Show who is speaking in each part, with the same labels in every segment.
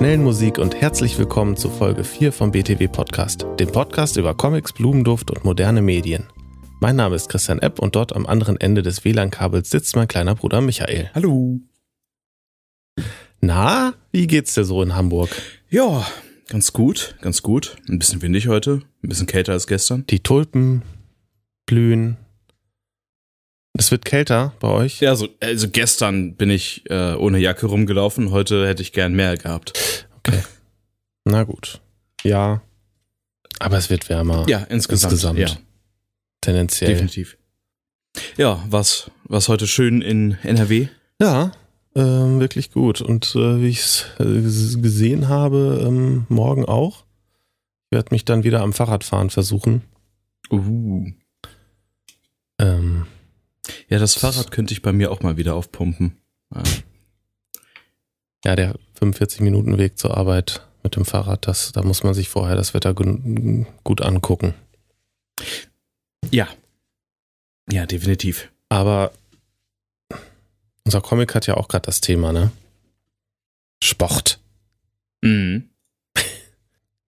Speaker 1: Schnellen Musik und herzlich willkommen zu Folge 4 vom BTW Podcast, dem Podcast über Comics, Blumenduft und moderne Medien. Mein Name ist Christian Epp und dort am anderen Ende des WLAN-Kabels sitzt mein kleiner Bruder Michael.
Speaker 2: Hallo.
Speaker 1: Na, wie geht's dir so in Hamburg?
Speaker 2: Ja, ganz gut, ganz gut. Ein bisschen windig heute, ein bisschen kälter als gestern.
Speaker 1: Die Tulpen blühen. Es wird kälter bei euch?
Speaker 2: Ja, also, also gestern bin ich äh, ohne Jacke rumgelaufen, heute hätte ich gern mehr gehabt.
Speaker 1: Okay. Na gut. Ja. Aber es wird wärmer.
Speaker 2: Ja, insgesamt.
Speaker 1: Insgesamt.
Speaker 2: Ja,
Speaker 1: Tendenziell.
Speaker 2: definitiv. Ja, was, was heute schön in NRW?
Speaker 1: Ja, ähm, wirklich gut. Und äh, wie ich es äh, gesehen habe, ähm, morgen auch. Ich werde mich dann wieder am Fahrradfahren versuchen.
Speaker 2: Uh.
Speaker 1: Ähm,
Speaker 2: Ja, das Fahrrad könnte ich bei mir auch mal wieder aufpumpen. Ja.
Speaker 1: ja, der 45-Minuten-Weg zur Arbeit mit dem Fahrrad, das, da muss man sich vorher das Wetter gu- gut angucken.
Speaker 2: Ja, ja definitiv.
Speaker 1: Aber unser Comic hat ja auch gerade das Thema, ne? Sport.
Speaker 2: Mhm.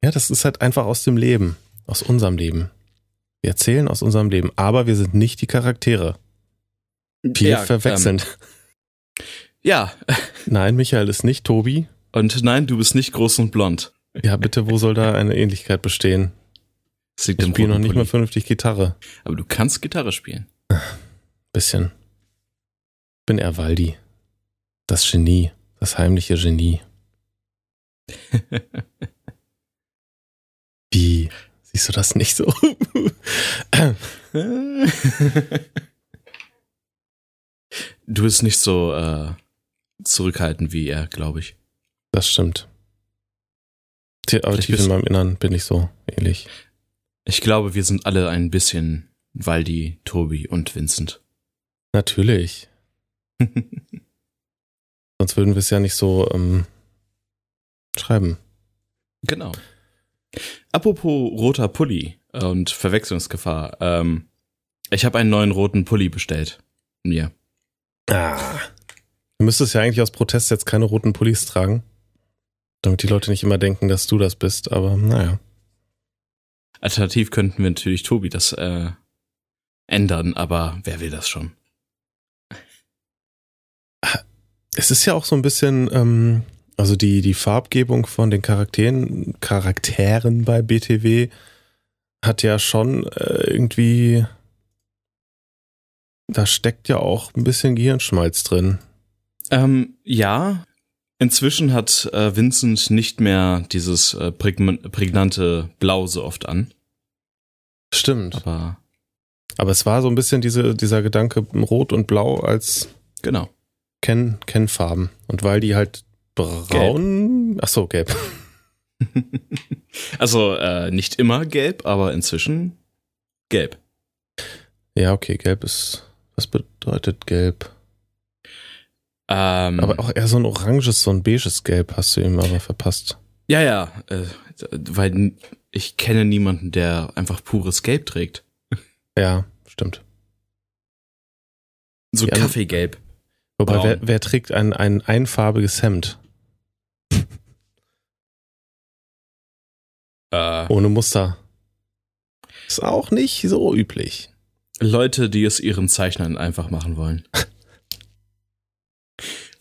Speaker 1: Ja, das ist halt einfach aus dem Leben, aus unserem Leben. Wir erzählen aus unserem Leben, aber wir sind nicht die Charaktere. Viele
Speaker 2: ja,
Speaker 1: verwechseln.
Speaker 2: Ähm, ja,
Speaker 1: Nein, Michael ist nicht Tobi.
Speaker 2: und nein, du bist nicht groß und blond.
Speaker 1: Ja, bitte, wo soll da eine Ähnlichkeit bestehen?
Speaker 2: Das liegt
Speaker 1: Ich spiele noch nicht mal vernünftig Gitarre.
Speaker 2: Aber du kannst Gitarre spielen.
Speaker 1: Bisschen. Bin eher Waldi. Das Genie. Das heimliche Genie. Wie? Siehst du das nicht so?
Speaker 2: du bist nicht so äh, zurückhaltend wie er, glaube ich.
Speaker 1: Das stimmt. Aber tief in meinem Innern bin ich so ähnlich.
Speaker 2: Ich glaube, wir sind alle ein bisschen Waldi, Tobi und Vincent.
Speaker 1: Natürlich. Sonst würden wir es ja nicht so ähm, schreiben.
Speaker 2: genau. Apropos roter Pulli und Verwechslungsgefahr. Ähm, ich habe einen neuen roten Pulli bestellt. Mir.
Speaker 1: Ah. Du müsstest ja eigentlich aus Protest jetzt keine roten Pullis tragen. Damit die Leute nicht immer denken, dass du das bist, aber naja.
Speaker 2: Alternativ könnten wir natürlich Tobi das äh, ändern, aber wer will das schon?
Speaker 1: Es ist ja auch so ein bisschen, ähm, also die, die Farbgebung von den Charakteren, Charakteren bei BTW hat ja schon äh, irgendwie, da steckt ja auch ein bisschen Gehirnschmalz drin.
Speaker 2: Ähm, ja. Inzwischen hat äh, Vincent nicht mehr dieses äh, prägn- prägnante Blau so oft an.
Speaker 1: Stimmt.
Speaker 2: Aber
Speaker 1: Aber es war so ein bisschen diese, dieser Gedanke, Rot und Blau als
Speaker 2: genau.
Speaker 1: Ken, Kennfarben. Und weil die halt braun, ach so, gelb.
Speaker 2: also äh, nicht immer gelb, aber inzwischen gelb.
Speaker 1: Ja, okay, gelb ist, was bedeutet gelb?
Speaker 2: Ähm,
Speaker 1: Aber auch eher so ein oranges, so ein beiges Gelb hast du ihm aber verpasst.
Speaker 2: ja, ja, äh, weil ich kenne niemanden, der einfach pures Gelb trägt.
Speaker 1: Ja, stimmt.
Speaker 2: So
Speaker 1: Ja,
Speaker 2: Kaffeegelb.
Speaker 1: Wobei,
Speaker 2: Braun.
Speaker 1: wer, wer trägt ein, ein einfarbiges Hemd
Speaker 2: Äh,
Speaker 1: ohne Muster? Ist auch nicht so üblich.
Speaker 2: Leute, die es ihren Zeichnern einfach machen wollen.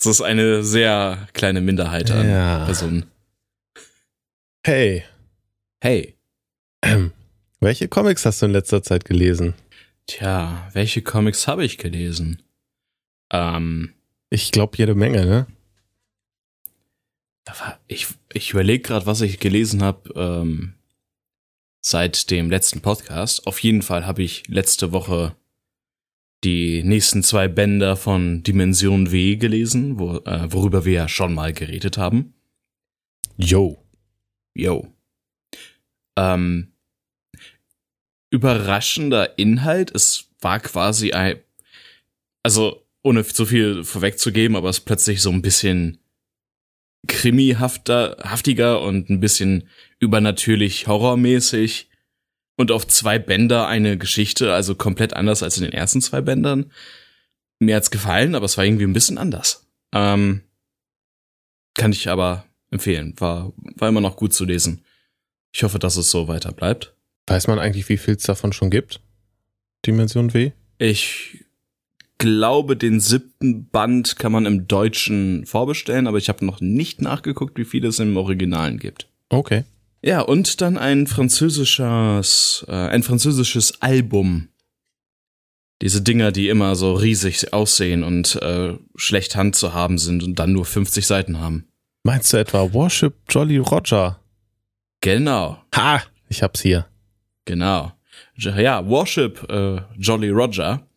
Speaker 2: Das ist eine sehr kleine Minderheit an
Speaker 1: Ja.
Speaker 2: Personen.
Speaker 1: Hey,
Speaker 2: Hey,
Speaker 1: ähm, welche Comics hast du in letzter Zeit gelesen?
Speaker 2: tja, welche Comics habe ich gelesen? Ähm,
Speaker 1: Ich glaube jede Menge, ne?
Speaker 2: ich, ich überlege gerade, was ich gelesen habe ähm, seit dem letzten Podcast. Auf jeden Fall habe ich letzte Woche die nächsten zwei Bänder von Dimension W gelesen, wo, äh, worüber wir ja schon mal geredet haben.
Speaker 1: Yo.
Speaker 2: Yo. Ähm, überraschender Inhalt. Es war quasi ein, also ohne zu viel vorwegzugeben, aber es ist plötzlich so ein bisschen krimihafter, haftiger und ein bisschen übernatürlich horrormäßig und auf zwei Bänder eine Geschichte, also komplett anders als in den ersten zwei Bändern. Mir hat's gefallen, aber es war irgendwie ein bisschen anders. Ähm, kann ich aber empfehlen. War, war immer noch gut zu lesen. Ich hoffe, dass es so weiter bleibt.
Speaker 1: Weiß man eigentlich, wie viel es davon schon gibt? Dimension W?
Speaker 2: Ich glaube, den siebten Band kann man im Deutschen vorbestellen, aber ich habe noch nicht nachgeguckt, wie viel es im Originalen gibt.
Speaker 1: Okay.
Speaker 2: Ja, und dann ein französisches, äh, ein französisches Album. Diese Dinger, die immer so riesig aussehen und äh, schlecht Hand zu haben sind und dann nur 50 Seiten haben.
Speaker 1: Meinst du etwa Worship Jolly Roger?
Speaker 2: Genau.
Speaker 1: Ha! Ich hab's hier.
Speaker 2: Genau. Ja, Worship äh, Jolly Roger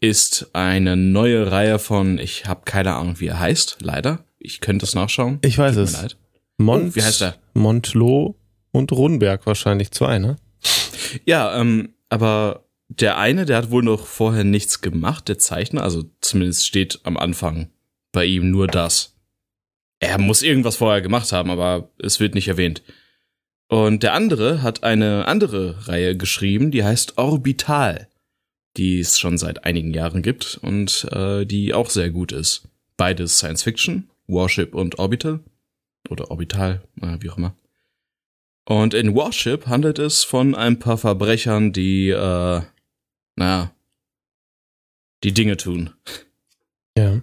Speaker 2: ist eine neue Reihe von, ich habe keine Ahnung, wie er heißt, leider. Ich könnte es nachschauen.
Speaker 1: Ich weiß
Speaker 2: Tut
Speaker 1: es. Mont,
Speaker 2: Oh, wie heißt er?
Speaker 1: Montlo und Runberg wahrscheinlich zwei, ne?
Speaker 2: Ja, ähm, aber der eine, der hat wohl noch vorher nichts gemacht, der Zeichner, also zumindest steht am Anfang bei ihm nur das. Er muss irgendwas vorher gemacht haben, aber es wird nicht erwähnt. Und der andere hat eine andere Reihe geschrieben, die heißt Orbital, die es schon seit einigen Jahren gibt und äh, die auch sehr gut ist. Beides Science Fiction, Warship und Orbital. Oder Orbital, äh, wie auch immer. Und in Warship handelt es von ein paar Verbrechern, die, äh, naja, die Dinge tun.
Speaker 1: Ja.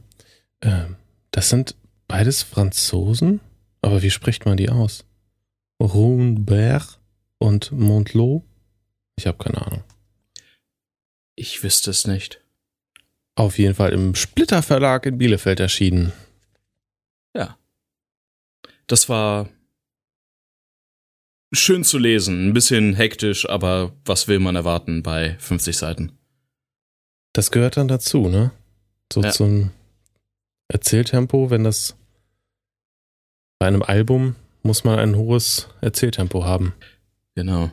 Speaker 1: Ähm, das sind beides Franzosen? Aber wie spricht man die aus? Runberg und Montlot? Ich habe keine Ahnung.
Speaker 2: Ich wüsste es nicht.
Speaker 1: Auf jeden Fall im Splitter Verlag in Bielefeld erschienen.
Speaker 2: Ja. Das war schön zu lesen, ein bisschen hektisch, aber was will man erwarten bei 50 Seiten?
Speaker 1: Das gehört dann dazu, ne? So
Speaker 2: Ja.
Speaker 1: zum Erzähltempo, wenn das bei einem Album muss man ein hohes Erzähltempo haben.
Speaker 2: Genau.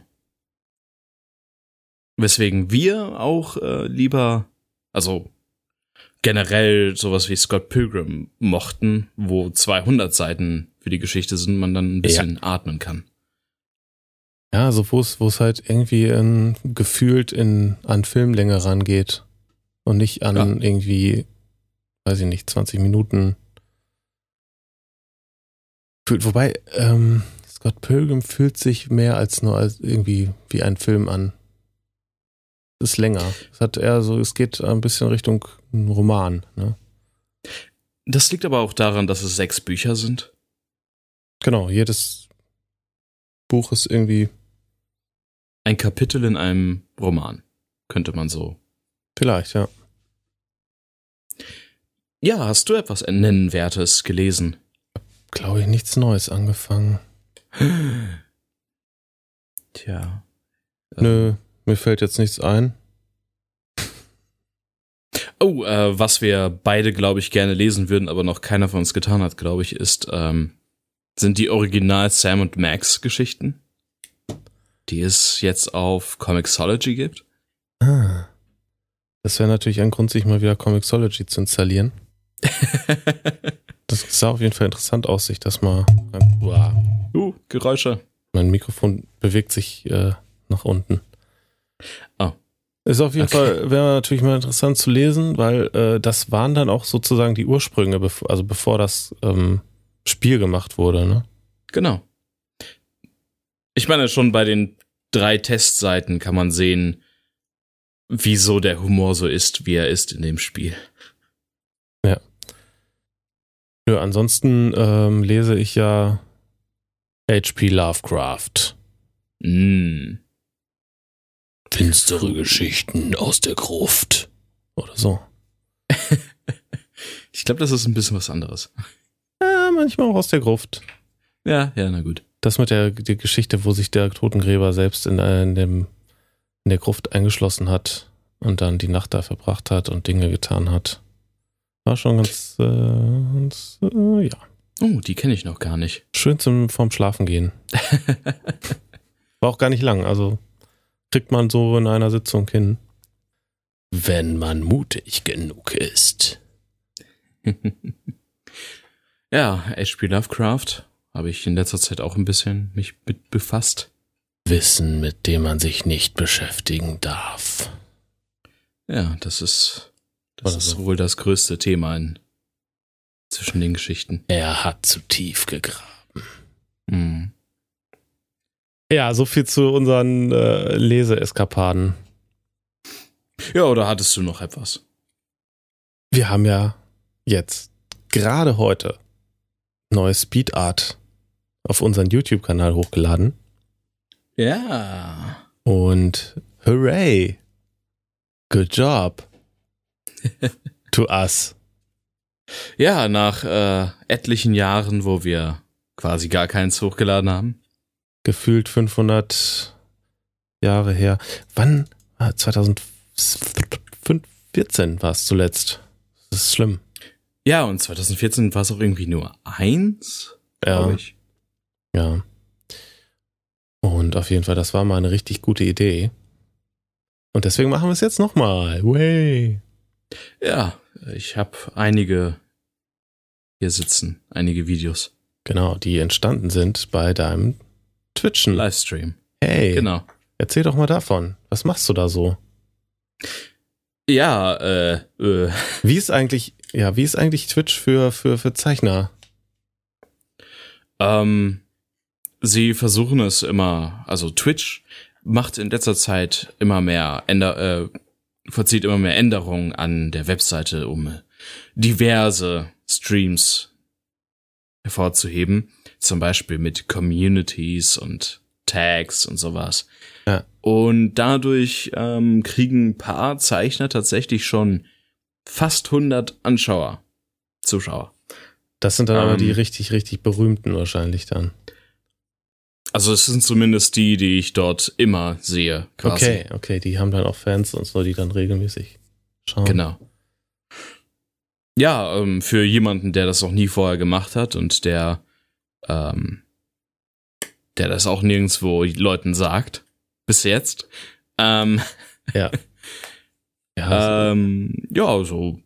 Speaker 2: Weswegen wir auch äh, lieber, also generell sowas wie Scott Pilgrim mochten, wo 200 Seiten für die Geschichte sind, man dann ein bisschen atmen kann.
Speaker 1: Ja, also wo es, wo es halt irgendwie in, gefühlt in, an Filmlänge rangeht und nicht an
Speaker 2: Ja.
Speaker 1: irgendwie, weiß ich nicht, 20 Minuten. Fühlt, wobei, ähm, Scott Pilgrim fühlt sich mehr als nur als irgendwie wie ein Film an. Ist länger. Es hat eher so, es geht ein bisschen Richtung Roman, ne?
Speaker 2: Das liegt aber auch daran, dass es sechs Bücher sind.
Speaker 1: Genau, jedes Buch ist irgendwie,
Speaker 2: Ein Kapitel in einem Roman, könnte man so.
Speaker 1: vielleicht, ja.
Speaker 2: Ja, hast du etwas Nennenwertes gelesen?
Speaker 1: Glaube ich, nichts Neues angefangen.
Speaker 2: Tja.
Speaker 1: Nö, mir fällt jetzt nichts ein.
Speaker 2: Oh, äh, was wir beide, glaube ich, gerne lesen würden, aber noch keiner von uns getan hat, glaube ich, ist, ähm, sind die Original Sam und Max Geschichten, die es jetzt auf Comixology gibt.
Speaker 1: Ah. Das wäre natürlich ein Grund, sich mal wieder Comixology zu installieren. Das sah auf jeden Fall interessant aus, sich das mal. Uah.
Speaker 2: uh, Geräusche.
Speaker 1: Mein Mikrofon bewegt sich äh, nach unten.
Speaker 2: Oh.
Speaker 1: Ist auf jeden
Speaker 2: Okay.
Speaker 1: Fall, wäre natürlich mal interessant zu lesen, weil äh, das waren dann auch sozusagen die Ursprünge, bev also bevor das ähm, Spiel gemacht wurde, ne?
Speaker 2: Genau. Ich meine, schon bei den drei Testseiten kann man sehen, wieso der Humor so ist, wie er ist in dem Spiel.
Speaker 1: Nö, ansonsten ähm, lese ich ja H.P. Lovecraft.
Speaker 2: Mm.
Speaker 1: Finstere Geschichten aus der Gruft. Oder so.
Speaker 2: Ich glaube, das ist ein bisschen was anderes.
Speaker 1: Ja, manchmal auch aus der Gruft.
Speaker 2: Ja, ja, na gut.
Speaker 1: Das mit der die Geschichte, wo sich der Totengräber selbst in, äh, in, dem, in der Gruft eingeschlossen hat und dann die Nacht da verbracht hat und Dinge getan hat. War schon ganz, äh, ganz äh, ja,
Speaker 2: Oh, die kenne ich noch gar nicht.
Speaker 1: schön zum vorm Schlafen gehen. War auch gar nicht lang, also kriegt man so in einer Sitzung hin. Wenn man mutig genug ist.
Speaker 2: ja, H.P. Lovecraft habe ich in letzter Zeit auch ein bisschen mich mit befasst.
Speaker 1: Wissen, mit dem man sich nicht beschäftigen darf.
Speaker 2: Ja, das ist, das
Speaker 1: Oder
Speaker 2: ist wohl das größte Thema in, zwischen den Geschichten.
Speaker 1: Er hat zu tief gegraben.
Speaker 2: Mhm.
Speaker 1: Ja, so viel zu unseren äh, Leseeskapaden.
Speaker 2: Ja, oder hattest du noch etwas?
Speaker 1: Wir haben ja jetzt gerade heute neue Speed Art auf unseren YouTube-Kanal hochgeladen.
Speaker 2: Ja.
Speaker 1: Und hooray! Good job to us.
Speaker 2: Ja, nach äh, etlichen Jahren, wo wir quasi gar keins hochgeladen haben.
Speaker 1: Gefühlt 500 Jahre her. Wann? 2014 war es zuletzt. Das ist schlimm.
Speaker 2: Ja, und 2014 war es auch irgendwie nur eins,
Speaker 1: Ja.
Speaker 2: glaube ich.
Speaker 1: Ja. Und auf jeden Fall, das war mal eine richtig gute Idee. Und deswegen machen wir es jetzt nochmal. Way.
Speaker 2: Ja, ich habe einige hier sitzen, einige Videos.
Speaker 1: Genau, die entstanden sind bei deinem Twitchen.
Speaker 2: Livestream.
Speaker 1: Hey,
Speaker 2: Genau.
Speaker 1: erzähl doch mal davon. Was machst du da so?
Speaker 2: Ja, äh, äh,
Speaker 1: Wie ist eigentlich, ja, wie ist eigentlich Twitch für, für, für Zeichner?
Speaker 2: ähm, sie versuchen es immer, also Twitch macht in letzter Zeit immer mehr Änder, äh, vollzieht immer mehr Änderungen an der Webseite, um diverse Streams hervorzuheben. Zum Beispiel mit Communities und Tags und sowas.
Speaker 1: Ja.
Speaker 2: Und dadurch ähm, kriegen ein paar Zeichner tatsächlich schon fast 100 Anschauer, Zuschauer.
Speaker 1: Das sind dann aber
Speaker 2: Ähm.
Speaker 1: die richtig, richtig berühmten wahrscheinlich dann.
Speaker 2: Also es sind zumindest die, die ich dort immer sehe, quasi.
Speaker 1: Okay, okay, die haben dann auch Fans und so, die dann regelmäßig schauen.
Speaker 2: Genau. Ja, ähm, für jemanden, der das noch nie vorher gemacht hat und der, ähm, der das auch nirgendwo Leuten sagt, bis jetzt. Ähm,
Speaker 1: Ja. Ja,
Speaker 2: ähm, ja, so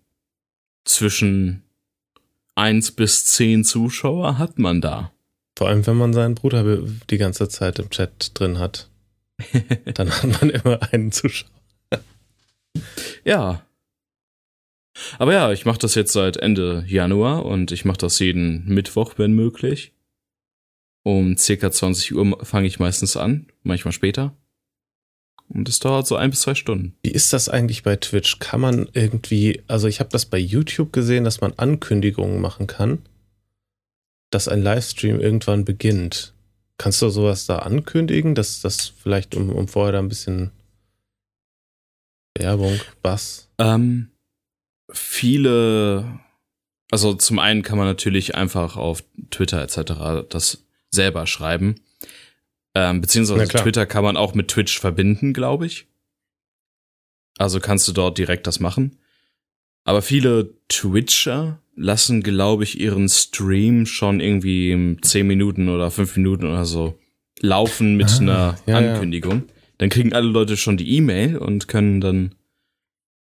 Speaker 2: zwischen eins bis zehn Zuschauer hat man da.
Speaker 1: vor allem, wenn man seinen Bruder die ganze Zeit im Chat drin hat, dann hat man immer einen Zuschauer.
Speaker 2: Ja. Aber ja, ich mache das jetzt seit Ende Januar und ich mache das jeden Mittwoch, wenn möglich. Um circa 20 Uhr fange ich meistens an, manchmal später. Und es dauert so ein bis zwei Stunden.
Speaker 1: Wie ist das eigentlich bei Twitch? Kann man irgendwie, also ich habe das bei YouTube gesehen, dass man Ankündigungen machen kann, dass ein Livestream irgendwann beginnt. Kannst du sowas da ankündigen, dass das vielleicht um, um vorher da ein bisschen Werbung, was?
Speaker 2: Ähm, viele, also zum einen kann man natürlich einfach auf Twitter etc. das selber schreiben. Ähm, beziehungsweise. Twitter kann man auch mit Twitch verbinden, glaube ich. Also kannst du dort direkt das machen. Aber viele Twitcher lassen, glaube ich, ihren Stream schon irgendwie in 10 Minuten oder 5 Minuten oder so laufen mit
Speaker 1: Ah,
Speaker 2: einer
Speaker 1: ja, ja.
Speaker 2: Ankündigung. Dann kriegen alle Leute schon die E-Mail und können dann,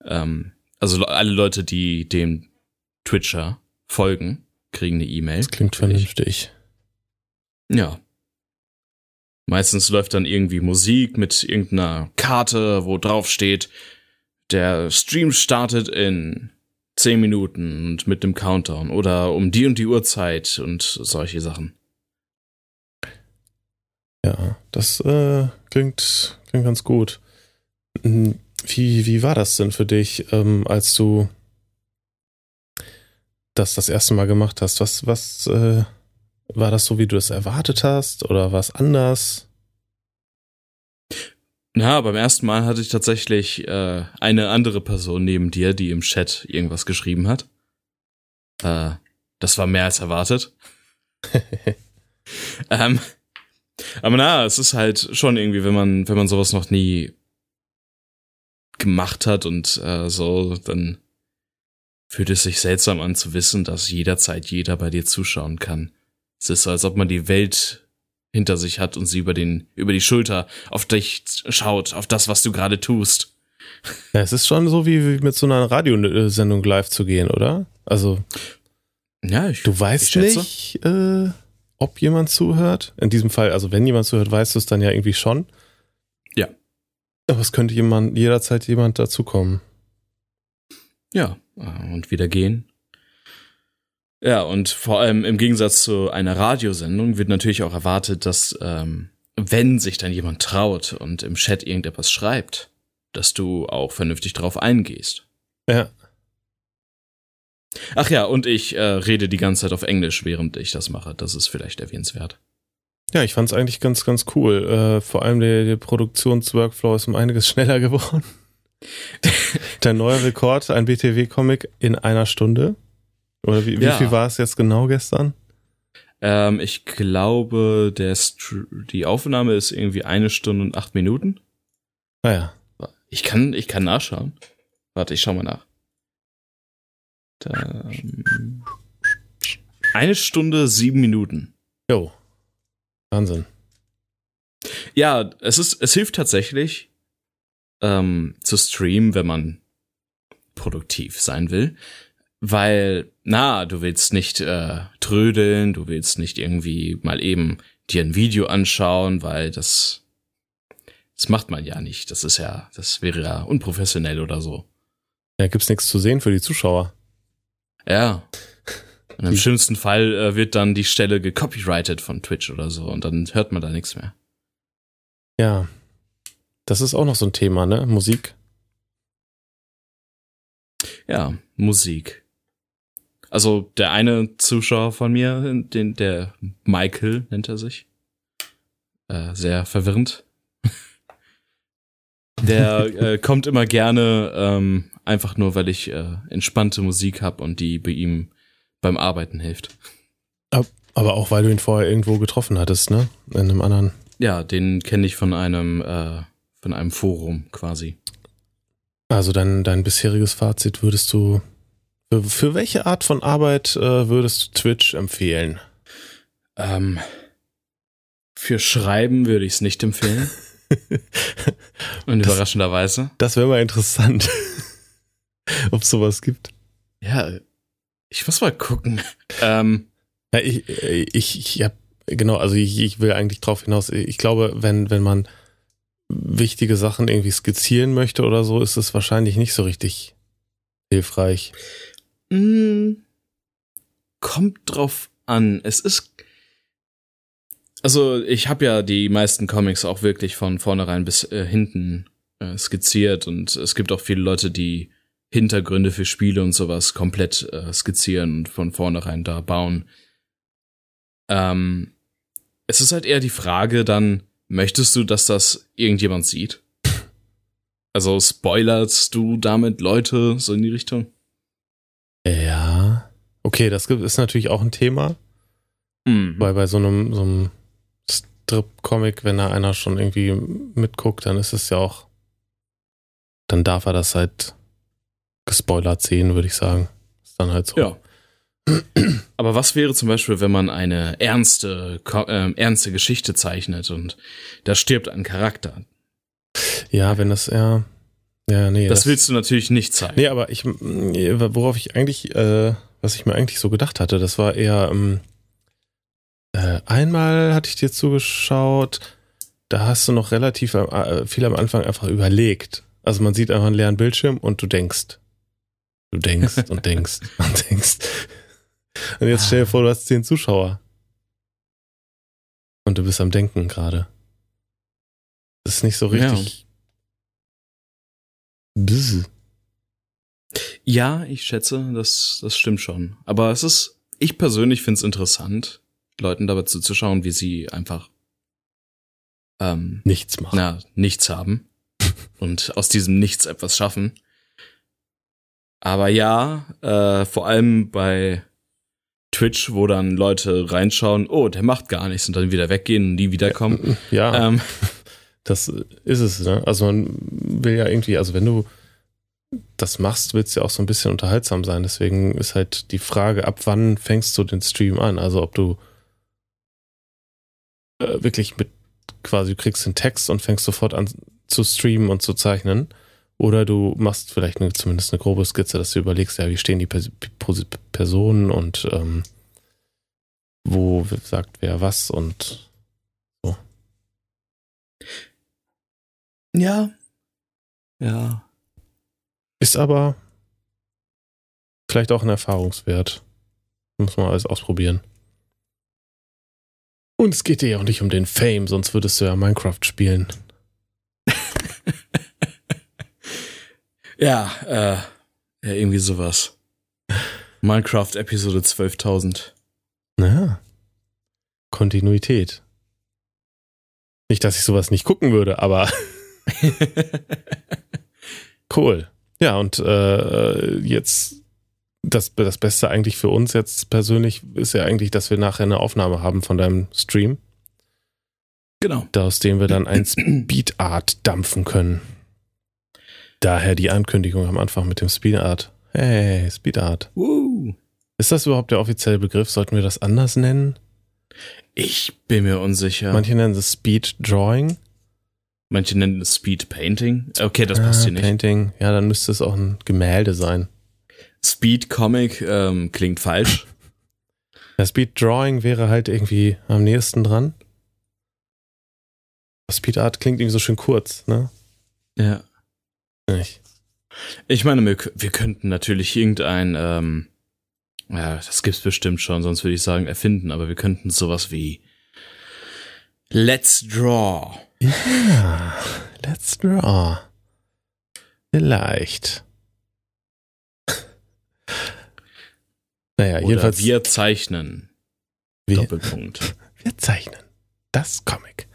Speaker 2: ähm, also le- alle Leute, die dem Twitcher folgen, kriegen eine E-Mail.
Speaker 1: Das klingt vernünftig.
Speaker 2: Ja. Meistens läuft dann irgendwie Musik mit irgendeiner Karte, wo drauf steht, der Stream startet in 10 Minuten und mit dem Countdown oder um die und die Uhrzeit und solche Sachen.
Speaker 1: Ja, das äh, klingt, klingt ganz gut. Hm, Wie, wie war das denn für dich, ähm, als du das das erste Mal gemacht hast? Was, was äh, war das so, wie du es erwartet hast oder war es anders?
Speaker 2: Ja, beim ersten Mal hatte ich tatsächlich äh, eine andere Person neben dir, die im Chat irgendwas geschrieben hat. Äh, das war mehr als erwartet. ähm, aber na, es ist halt schon irgendwie, wenn man, wenn man sowas noch nie gemacht hat und äh, so, dann fühlt es sich seltsam an zu wissen, dass jederzeit jeder bei dir zuschauen kann. Es ist so, als ob man die Welt hinter sich hat und sie über den, über die Schulter auf dich schaut, auf das, was du gerade tust.
Speaker 1: Ja, es ist schon so, wie, wie mit so einer Radiosendung live zu gehen, oder? Also,
Speaker 2: Ja, ich,
Speaker 1: du weißt
Speaker 2: ich
Speaker 1: nicht, äh, ob jemand zuhört. In diesem Fall, also wenn jemand zuhört, weißt du es dann ja irgendwie schon.
Speaker 2: Ja.
Speaker 1: Aber es könnte jemand, jederzeit jemand dazukommen.
Speaker 2: Ja, äh, und wieder gehen. Ja, und vor allem im Gegensatz zu einer Radiosendung wird natürlich auch erwartet, dass ähm, wenn sich dann jemand traut und im Chat irgendetwas schreibt, dass du auch vernünftig drauf eingehst.
Speaker 1: Ja.
Speaker 2: Ach ja, und ich äh, rede die ganze Zeit auf Englisch, während ich das mache. Das ist vielleicht erwähnenswert.
Speaker 1: Ja, ich fand's eigentlich ganz, ganz cool. Äh, vor allem der, der Produktionsworkflow ist um einiges schneller geworden. der neue Rekord, ein BTW-Comic in einer Stunde. Oder wie, wie
Speaker 2: Ja.
Speaker 1: viel war es jetzt genau gestern?
Speaker 2: Ähm, ich glaube, der Str die Aufnahme ist irgendwie eine Stunde und acht Minuten.
Speaker 1: Naja.
Speaker 2: Ich kann, ich kann nachschauen. Warte, ich schau mal nach. Da, ähm, eine Stunde sieben Minuten.
Speaker 1: Jo. Wahnsinn.
Speaker 2: Ja, es ist, es hilft tatsächlich ähm, zu streamen, wenn man produktiv sein will, weil na, du willst nicht äh, trödeln, du willst nicht irgendwie mal eben dir ein Video anschauen, weil das das macht man ja nicht. Das ist ja, das wäre ja unprofessionell oder so.
Speaker 1: Ja, gibt's nichts zu sehen für die Zuschauer.
Speaker 2: Ja. Und im schlimmsten Fall äh, wird dann die Stelle gecopyrighted von Twitch oder so und dann hört man da nichts mehr.
Speaker 1: Ja. Das ist auch noch so ein Thema, ne? Musik.
Speaker 2: Ja, Musik. Also der eine Zuschauer von mir, den der Michael nennt er sich, äh, sehr verwirrend. Der äh, kommt immer gerne ähm, einfach nur, weil ich äh, entspannte Musik hab und die bei ihm beim Arbeiten hilft.
Speaker 1: Aber auch weil du ihn vorher irgendwo getroffen hattest, ne? In einem anderen.
Speaker 2: Ja, den kenne ich von einem äh, von einem Forum quasi.
Speaker 1: Also dein, dein bisheriges Fazit würdest du. Für, welche Art von Arbeit äh, würdest du Twitch empfehlen?
Speaker 2: Ähm, für Schreiben würde ich es nicht empfehlen. Und
Speaker 1: Das-
Speaker 2: überraschenderweise.
Speaker 1: Das wäre mal interessant. Ob sowas gibt.
Speaker 2: Ja, ich muss mal gucken. Ähm,
Speaker 1: Ja, ich, ich, ich hab, genau, also ich, ich will eigentlich drauf hinaus. Ich glaube, wenn, wenn man wichtige Sachen irgendwie skizzieren möchte oder so, ist es wahrscheinlich nicht so richtig hilfreich.
Speaker 2: Mh, kommt drauf an. Es ist. Also, ich habe ja die meisten Comics auch wirklich von vornherein bis äh, hinten äh, skizziert und es gibt auch viele Leute, die Hintergründe für Spiele und sowas komplett äh, skizzieren und von vornherein da bauen. Ähm, es ist halt eher die Frage dann, möchtest du, dass das irgendjemand sieht? Also spoilerst du damit Leute so in die Richtung?
Speaker 1: Okay, das ist natürlich auch ein Thema,
Speaker 2: Mhm.
Speaker 1: weil bei so einem, so einem Strip-Comic, wenn da einer schon irgendwie mitguckt, dann ist es ja auch, dann darf er das halt gespoilert sehen, würde ich sagen. Ist dann halt so.
Speaker 2: Ja. Aber was wäre zum Beispiel, wenn man eine ernste, ähm, ernste Geschichte zeichnet und da stirbt ein Charakter?
Speaker 1: Ja, wenn das eher, ja, nee.
Speaker 2: das, willst du natürlich nicht zeigen.
Speaker 1: Nee, aber ich, worauf ich eigentlich, äh, was ich mir eigentlich so gedacht hatte, das war eher, ähm, äh, einmal hatte ich dir zugeschaut, da hast du noch relativ am- äh, viel am Anfang einfach überlegt. Also man sieht einfach einen leeren Bildschirm und du denkst. Du denkst und denkst und denkst. Und jetzt stell dir vor, du hast zehn Zuschauer. Und du bist am Denken gerade. Das ist nicht so
Speaker 2: Ja.
Speaker 1: richtig. Bzz.
Speaker 2: Ja, ich schätze, das, das stimmt schon. Aber es ist, ich persönlich finde es interessant, Leuten dabei zuzuschauen, wie sie einfach ähm,
Speaker 1: Nichts machen.
Speaker 2: na, nichts haben und aus diesem Nichts etwas schaffen. Aber ja, äh, vor allem bei Twitch, wo dann Leute reinschauen, oh, der macht gar nichts und dann wieder weggehen und nie wiederkommen.
Speaker 1: Ja.
Speaker 2: Ähm,
Speaker 1: Das ist es, ne? Also man will ja irgendwie, also wenn du das machst, willst du ja auch so ein bisschen unterhaltsam sein. Deswegen ist halt die Frage, ab wann fängst du den Stream an? Also ob du äh, wirklich mit quasi, du kriegst den Text und fängst sofort an zu streamen und zu zeichnen. Oder du machst vielleicht eine, zumindest eine grobe Skizze, dass du überlegst, ja, wie stehen die Pers Personen und ähm, wo sagt wer was und
Speaker 2: ja. Ja.
Speaker 1: Ist aber vielleicht auch ein Erfahrungswert. Muss man alles ausprobieren. Und es geht dir ja auch nicht um den Fame, sonst würdest du ja Minecraft spielen.
Speaker 2: ja, äh, ja, irgendwie sowas. Minecraft Episode 12.000.
Speaker 1: Naja. Kontinuität. Nicht, dass ich sowas nicht gucken würde, aber cool. Ja, und äh, jetzt das, das Beste eigentlich für uns jetzt persönlich ist ja eigentlich, dass wir nachher eine Aufnahme haben von deinem Stream.
Speaker 2: Genau.
Speaker 1: Aus dem wir dann ein Speedart dampfen können. Daher die Ankündigung am Anfang mit dem Speedart. Hey, Speedart.
Speaker 2: Uh.
Speaker 1: Ist das überhaupt der offizielle Begriff? Sollten wir das anders nennen?
Speaker 2: Ich bin mir unsicher.
Speaker 1: Manche nennen es Speed Drawing.
Speaker 2: Manche nennen es Speed Painting. Okay, das passt
Speaker 1: ah,
Speaker 2: hier nicht.
Speaker 1: Painting, ja, dann müsste es auch ein Gemälde sein.
Speaker 2: Speed Comic ähm, klingt falsch.
Speaker 1: Ja, Speed Drawing wäre halt irgendwie am nächsten dran. Speed Art klingt irgendwie so schön kurz, ne?
Speaker 2: Ja.
Speaker 1: Nicht.
Speaker 2: Ich meine, wir, wir könnten natürlich irgendein, ähm, ja, das gibt's bestimmt schon, sonst würde ich sagen erfinden, aber wir könnten sowas wie Let's Draw.
Speaker 1: Ja, Let's Draw. Vielleicht. Naja,
Speaker 2: Oder
Speaker 1: jedenfalls.
Speaker 2: wir zeichnen.
Speaker 1: wir,
Speaker 2: Doppelpunkt.
Speaker 1: wir zeichnen. Das Comic.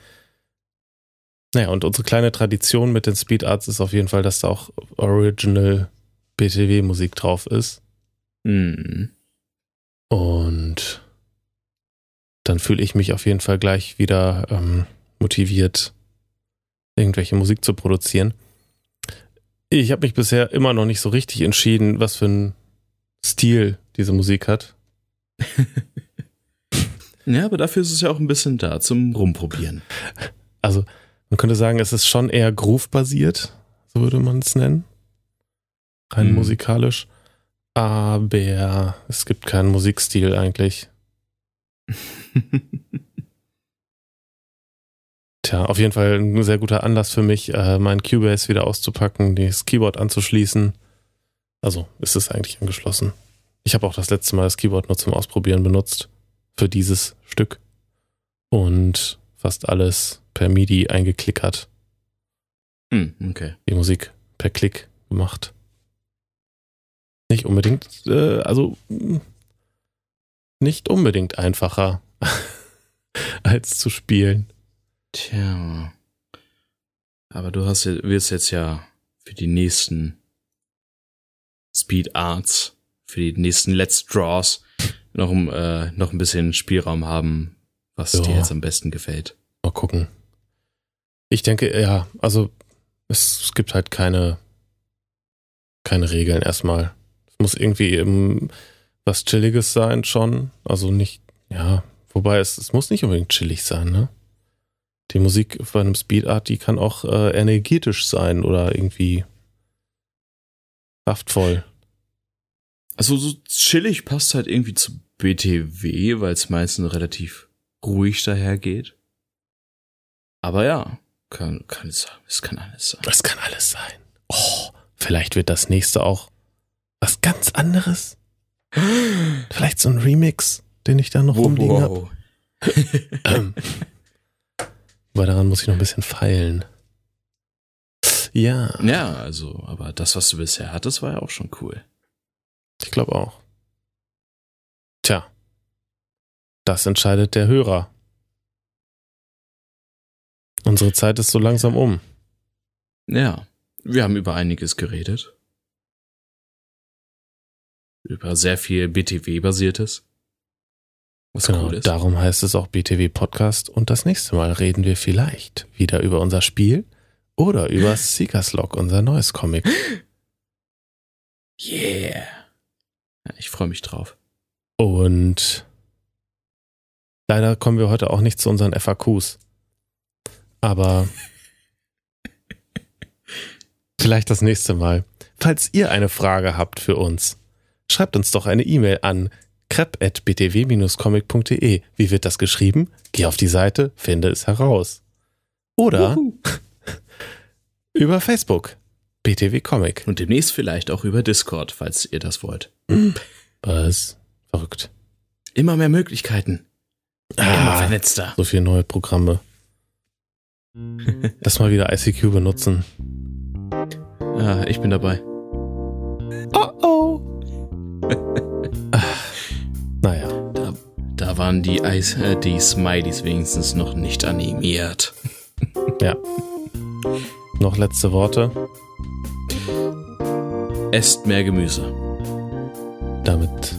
Speaker 1: Naja, und unsere kleine Tradition mit den Speed Arts ist auf jeden Fall, dass da auch Original BTW-Musik drauf ist.
Speaker 2: Hm.
Speaker 1: Und dann fühle ich mich auf jeden Fall gleich wieder ähm, motiviert, irgendwelche Musik zu produzieren. Ich habe mich bisher immer noch nicht so richtig entschieden, was für ein Stil diese Musik hat.
Speaker 2: Ja, aber dafür ist es ja auch ein bisschen da zum Rumprobieren.
Speaker 1: Also man könnte sagen, es ist schon eher groove-basiert, so würde man es nennen. Rein
Speaker 2: Mhm.
Speaker 1: musikalisch. Aber es gibt keinen Musikstil eigentlich. Tja, auf jeden Fall ein sehr guter Anlass für mich, äh, mein Cubase wieder auszupacken, das Keyboard anzuschließen. Also ist es eigentlich angeschlossen. Ich habe auch das letzte Mal das Keyboard nur zum Ausprobieren benutzt. Für dieses Stück. Und fast alles per MIDI eingeklickert.
Speaker 2: Hm, okay.
Speaker 1: Die Musik per Klick gemacht. Nicht unbedingt, äh, also mh, nicht unbedingt einfacher als zu spielen.
Speaker 2: Tja. Aber du hast, ja- wirst jetzt ja für die nächsten Speed Arts, für die nächsten Let's Draws noch, ein- äh, noch ein bisschen Spielraum haben, was
Speaker 1: Ja.
Speaker 2: dir jetzt am besten gefällt.
Speaker 1: Mal gucken. Ich denke, ja, also es, es gibt halt keine, keine Regeln erstmal. Es muss irgendwie eben was Chilliges sein schon. Also nicht, ja, wobei es, es muss nicht unbedingt chillig sein, ne? Die Musik bei einem Speedart, die kann auch äh, energetisch sein oder irgendwie kraftvoll.
Speaker 2: Also so chillig passt halt irgendwie zu BTW, weil es meistens relativ ruhig dahergeht. Aber ja, kann, kann es, es kann alles sein.
Speaker 1: Das kann alles sein. Oh, vielleicht wird das nächste auch was ganz anderes. Vielleicht so ein Remix, den ich da noch rumliegen habe. Aber daran muss ich noch ein bisschen feilen. Ja,
Speaker 2: Ja, also, aber das, was du bisher hattest, war ja auch schon cool.
Speaker 1: ich glaube auch. Tja, das entscheidet der Hörer. Unsere Zeit ist so langsam um.
Speaker 2: Ja, wir haben über einiges geredet. Über sehr viel BTW-basiertes. Was
Speaker 1: Genau,
Speaker 2: cool ist.
Speaker 1: darum heißt es auch BTW Podcast und das nächste Mal reden wir vielleicht wieder über unser Spiel oder über Seekers Log, unser neues Comic.
Speaker 2: Yeah. Ja, ich freue mich drauf.
Speaker 1: Und leider kommen wir heute auch nicht zu unseren FAQs. Aber vielleicht das nächste Mal. Falls ihr eine Frage habt für uns, schreibt uns doch eine E-Mail an crep.btw-comic.de. Wie wird das geschrieben? Geh auf die Seite, finde es heraus. Oder
Speaker 2: Wuhu.
Speaker 1: über Facebook. BTW Comic.
Speaker 2: Und demnächst vielleicht auch über Discord, falls ihr das wollt.
Speaker 1: Was? Verrückt.
Speaker 2: Immer mehr Möglichkeiten. Immer
Speaker 1: Ah,
Speaker 2: vernetzter.
Speaker 1: so viele neue Programme. Lass mal wieder ICQ benutzen.
Speaker 2: Ah, ich bin dabei.
Speaker 1: Oh oh.
Speaker 2: Waren die, Eis, äh, die Smileys wenigstens noch nicht animiert.
Speaker 1: ja. Noch letzte Worte.
Speaker 2: Esst mehr Gemüse.
Speaker 1: Damit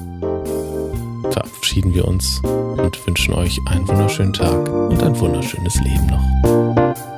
Speaker 1: verabschieden wir uns und wünschen euch einen wunderschönen Tag und ein wunderschönes Leben noch.